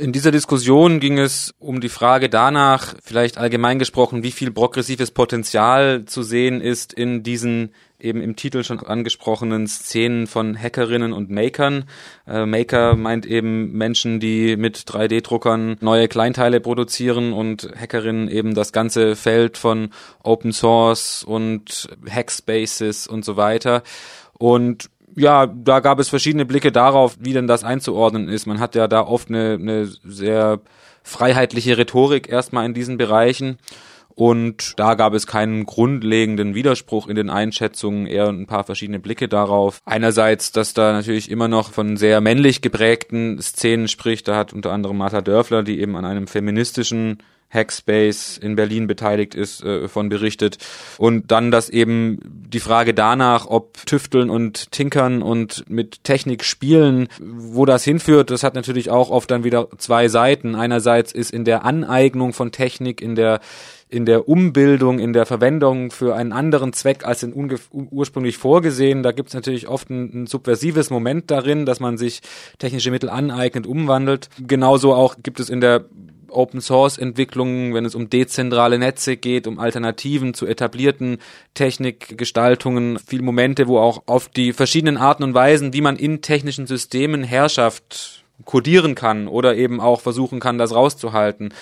In dieser Diskussion ging es um die Frage danach, vielleicht allgemein gesprochen, wie viel progressives Potenzial zu sehen ist in diesen eben im Titel schon angesprochenen Szenen von Hackerinnen und Makern. Äh, Maker meint eben Menschen, die mit 3D-Druckern neue Kleinteile produzieren und Hackerinnen eben das ganze Feld von Open Source und Hackspaces und so weiter. Und ja, da gab es verschiedene Blicke darauf, wie denn das einzuordnen ist. Man hat ja da oft eine, eine sehr freiheitliche Rhetorik erstmal in diesen Bereichen. Und da gab es keinen grundlegenden Widerspruch in den Einschätzungen, eher ein paar verschiedene Blicke darauf. Einerseits, dass da natürlich immer noch von sehr männlich geprägten Szenen spricht. Da hat unter anderem Martha Dörfler, die eben an einem feministischen Hackspace in Berlin beteiligt ist, äh, von berichtet. Und dann, dass eben die Frage danach, ob Tüfteln und Tinkern und mit Technik spielen, wo das hinführt, das hat natürlich auch oft dann wieder zwei Seiten. Einerseits ist in der Aneignung von Technik, in der in der Umbildung, in der Verwendung für einen anderen Zweck als in ursprünglich vorgesehen. Da gibt es natürlich oft ein, ein, subversives Moment darin, dass man sich technische Mittel aneignet, umwandelt. Genauso auch gibt es in der Open Source Entwicklungen, wenn es um dezentrale Netze geht, um Alternativen zu etablierten Technikgestaltungen, viele Momente, wo auch auf die verschiedenen Arten und Weisen, wie man in technischen Systemen Herrschaft kodieren kann oder eben auch versuchen kann, das rauszuhalten.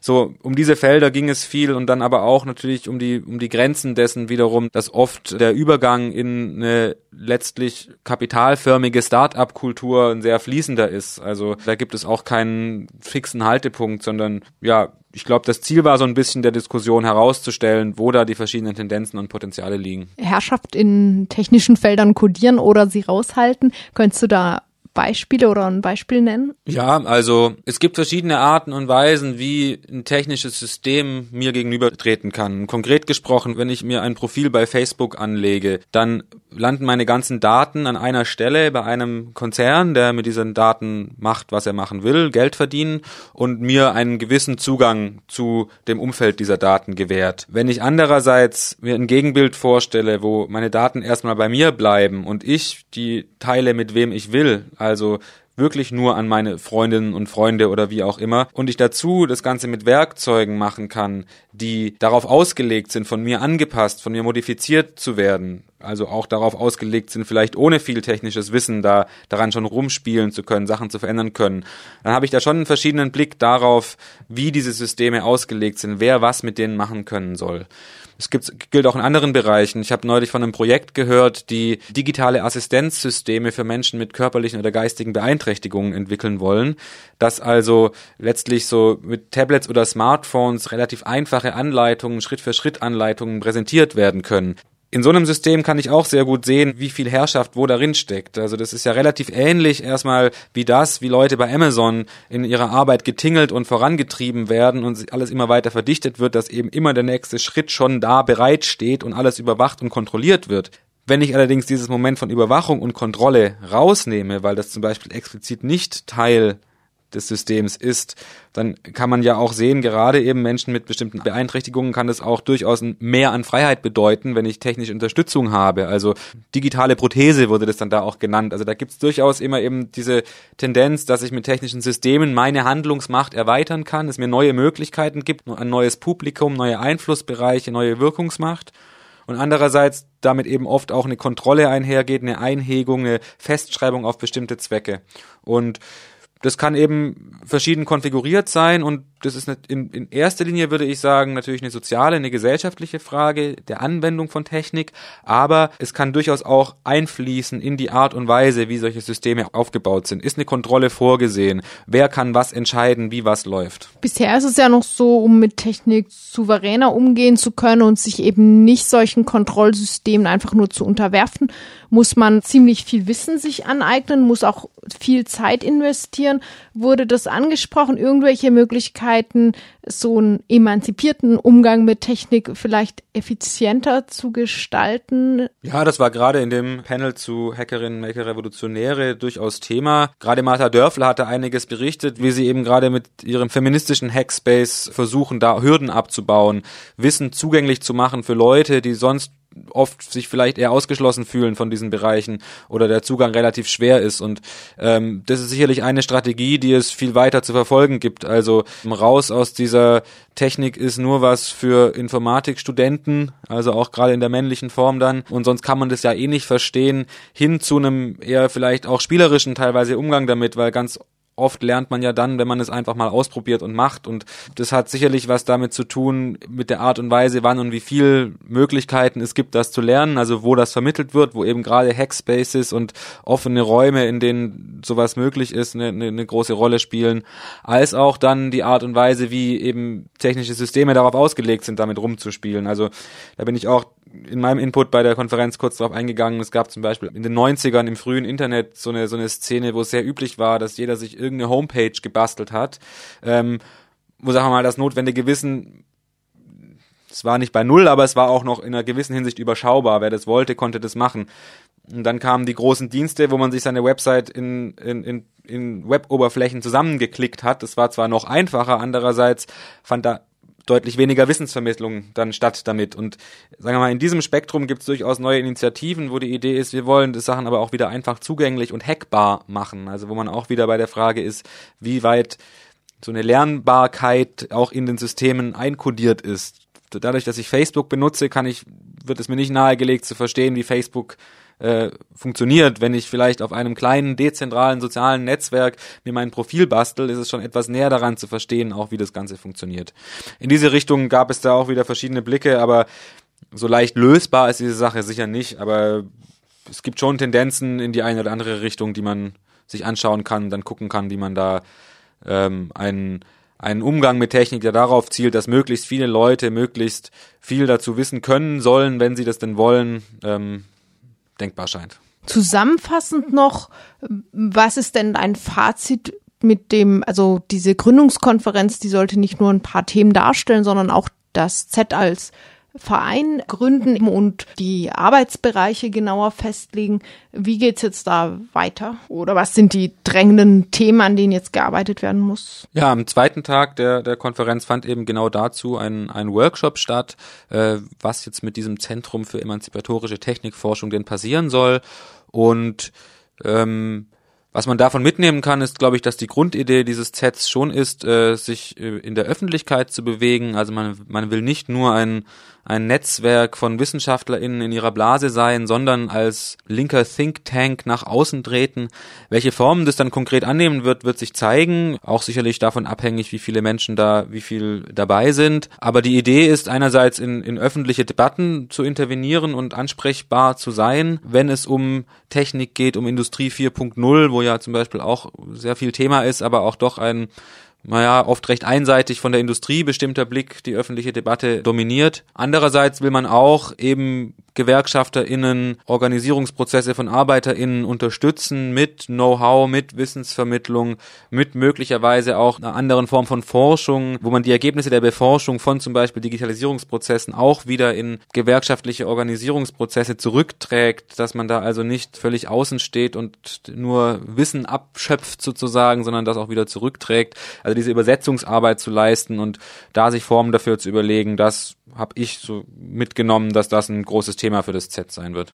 So, um diese Felder ging es viel und dann aber auch natürlich um die, um die Grenzen dessen wiederum, dass oft der Übergang in eine letztlich kapitalförmige Start-up-Kultur ein sehr fließender ist. Also da gibt es auch keinen fixen Haltepunkt, sondern ja, ich glaube, das Ziel war so ein bisschen der Diskussion herauszustellen, wo da die verschiedenen Tendenzen und Potenziale liegen. Herrschaft in technischen Feldern kodieren oder sie raushalten. Könntest du da Beispiele oder ein Beispiel nennen? Ja, also es gibt verschiedene Arten und Weisen, wie ein technisches System mir gegenüber treten kann. Konkret gesprochen, wenn ich mir ein Profil bei Facebook anlege, dann landen meine ganzen Daten an einer Stelle bei einem Konzern, der mit diesen Daten macht, was er machen will, Geld verdienen und mir einen gewissen Zugang zu dem Umfeld dieser Daten gewährt. Wenn ich andererseits mir ein Gegenbild vorstelle, wo meine Daten erstmal bei mir bleiben und ich die teile mit wem ich will, also wirklich nur an meine Freundinnen und Freunde oder wie auch immer. Und ich dazu das Ganze mit Werkzeugen machen kann, die darauf ausgelegt sind, von mir angepasst, von mir modifiziert zu werden, also auch darauf ausgelegt sind, vielleicht ohne viel technisches Wissen da daran schon rumspielen zu können, Sachen zu verändern können, dann habe ich da schon einen verschiedenen Blick darauf, wie diese Systeme ausgelegt sind, wer was mit denen machen können soll. Es gibt, gilt auch in anderen Bereichen. Ich habe neulich von einem Projekt gehört, die digitale Assistenzsysteme für Menschen mit körperlichen oder geistigen Beeinträchtigungen entwickeln wollen, dass also letztlich so mit Tablets oder Smartphones relativ einfache Anleitungen, Schritt für Schritt Anleitungen präsentiert werden können in so einem System kann ich auch sehr gut sehen, wie viel Herrschaft wo darin steckt. Also das ist ja relativ ähnlich erstmal wie das, wie Leute bei Amazon in ihrer Arbeit getingelt und vorangetrieben werden und alles immer weiter verdichtet wird, dass eben immer der nächste Schritt schon da bereit steht und alles überwacht und kontrolliert wird. Wenn ich allerdings dieses Moment von Überwachung und Kontrolle rausnehme, weil das zum Beispiel explizit nicht Teil des Systems ist, dann kann man ja auch sehen, gerade eben Menschen mit bestimmten Beeinträchtigungen kann es auch durchaus mehr an Freiheit bedeuten, wenn ich technische Unterstützung habe. Also digitale Prothese wurde das dann da auch genannt. Also da gibt es durchaus immer eben diese Tendenz, dass ich mit technischen Systemen meine Handlungsmacht erweitern kann, es mir neue Möglichkeiten gibt, ein neues Publikum, neue Einflussbereiche, neue Wirkungsmacht und andererseits damit eben oft auch eine Kontrolle einhergeht, eine Einhegung, eine Festschreibung auf bestimmte Zwecke. Und das kann eben verschieden konfiguriert sein und das ist in, in erster Linie, würde ich sagen, natürlich eine soziale, eine gesellschaftliche Frage der Anwendung von Technik, aber es kann durchaus auch einfließen in die Art und Weise, wie solche Systeme aufgebaut sind. Ist eine Kontrolle vorgesehen? Wer kann was entscheiden, wie was läuft? Bisher ist es ja noch so, um mit Technik souveräner umgehen zu können und sich eben nicht solchen Kontrollsystemen einfach nur zu unterwerfen, muss man ziemlich viel Wissen sich aneignen, muss auch viel Zeit investieren. Wurde das angesprochen? Irgendwelche Möglichkeiten, so einen emanzipierten Umgang mit Technik vielleicht effizienter zu gestalten? Ja, das war gerade in dem Panel zu Hackerinnen, Maker, Revolutionäre durchaus Thema. Gerade Martha Dörfler hatte einiges berichtet, wie sie eben gerade mit ihrem feministischen Hackspace versuchen, da Hürden abzubauen, Wissen zugänglich zu machen für Leute, die sonst oft sich vielleicht eher ausgeschlossen fühlen von diesen Bereichen oder der Zugang relativ schwer ist. Und ähm, das ist sicherlich eine Strategie, die es viel weiter zu verfolgen gibt. Also raus aus dieser Technik ist nur was für Informatikstudenten, also auch gerade in der männlichen Form dann. Und sonst kann man das ja eh nicht verstehen, hin zu einem eher vielleicht auch spielerischen teilweise Umgang damit, weil ganz oft lernt man ja dann, wenn man es einfach mal ausprobiert und macht. Und das hat sicherlich was damit zu tun, mit der Art und Weise, wann und wie viel Möglichkeiten es gibt, das zu lernen. Also wo das vermittelt wird, wo eben gerade Hackspaces und offene Räume, in denen sowas möglich ist, eine, eine, eine große Rolle spielen. Als auch dann die Art und Weise, wie eben technische Systeme darauf ausgelegt sind, damit rumzuspielen. Also da bin ich auch in meinem Input bei der Konferenz kurz darauf eingegangen. Es gab zum Beispiel in den 90ern im frühen Internet so eine, so eine Szene, wo es sehr üblich war, dass jeder sich irgendeine Homepage gebastelt hat, ähm, wo, sagen wir mal, das notwendige Wissen es war nicht bei null, aber es war auch noch in einer gewissen Hinsicht überschaubar. Wer das wollte, konnte das machen. Und dann kamen die großen Dienste, wo man sich seine Website in, in, in, in Web-Oberflächen zusammengeklickt hat. Das war zwar noch einfacher, andererseits fand da deutlich weniger Wissensvermittlung dann statt damit. Und sagen wir mal, in diesem Spektrum gibt es durchaus neue Initiativen, wo die Idee ist, wir wollen die Sachen aber auch wieder einfach zugänglich und hackbar machen. Also wo man auch wieder bei der Frage ist, wie weit so eine Lernbarkeit auch in den Systemen einkodiert ist. Dadurch, dass ich Facebook benutze, kann ich, wird es mir nicht nahegelegt zu verstehen, wie Facebook äh, funktioniert. Wenn ich vielleicht auf einem kleinen, dezentralen sozialen Netzwerk mir mein Profil bastel, ist es schon etwas näher daran zu verstehen, auch wie das Ganze funktioniert. In diese Richtung gab es da auch wieder verschiedene Blicke, aber so leicht lösbar ist diese Sache sicher nicht, aber es gibt schon Tendenzen in die eine oder andere Richtung, die man sich anschauen kann, dann gucken kann, wie man da ähm, einen einen Umgang mit Technik, der darauf zielt, dass möglichst viele Leute möglichst viel dazu wissen können sollen, wenn sie das denn wollen, ähm, denkbar scheint. Zusammenfassend noch, was ist denn ein Fazit mit dem, also diese Gründungskonferenz, die sollte nicht nur ein paar Themen darstellen, sondern auch das Z als Verein gründen und die Arbeitsbereiche genauer festlegen. Wie geht's jetzt da weiter? Oder was sind die drängenden Themen, an denen jetzt gearbeitet werden muss? Ja, am zweiten Tag der, der Konferenz fand eben genau dazu ein, ein Workshop statt, äh, was jetzt mit diesem Zentrum für emanzipatorische Technikforschung denn passieren soll. Und ähm, was man davon mitnehmen kann, ist, glaube ich, dass die Grundidee dieses Sets schon ist, äh, sich äh, in der Öffentlichkeit zu bewegen. Also man, man will nicht nur ein ein Netzwerk von WissenschaftlerInnen in ihrer Blase sein, sondern als linker Think Tank nach außen treten. Welche Formen das dann konkret annehmen wird, wird sich zeigen. Auch sicherlich davon abhängig, wie viele Menschen da, wie viel dabei sind. Aber die Idee ist einerseits in, in öffentliche Debatten zu intervenieren und ansprechbar zu sein, wenn es um Technik geht, um Industrie 4.0, wo ja zum Beispiel auch sehr viel Thema ist, aber auch doch ein naja, oft recht einseitig von der Industrie bestimmter Blick die öffentliche Debatte dominiert. Andererseits will man auch eben GewerkschafterInnen Organisierungsprozesse von ArbeiterInnen unterstützen mit Know-how, mit Wissensvermittlung, mit möglicherweise auch einer anderen Form von Forschung, wo man die Ergebnisse der Beforschung von zum Beispiel Digitalisierungsprozessen auch wieder in gewerkschaftliche Organisierungsprozesse zurückträgt, dass man da also nicht völlig außen steht und nur Wissen abschöpft sozusagen, sondern das auch wieder zurückträgt. Also diese Übersetzungsarbeit zu leisten und da sich Formen dafür zu überlegen, das habe ich so mitgenommen, dass das ein großes Thema für das Z sein wird.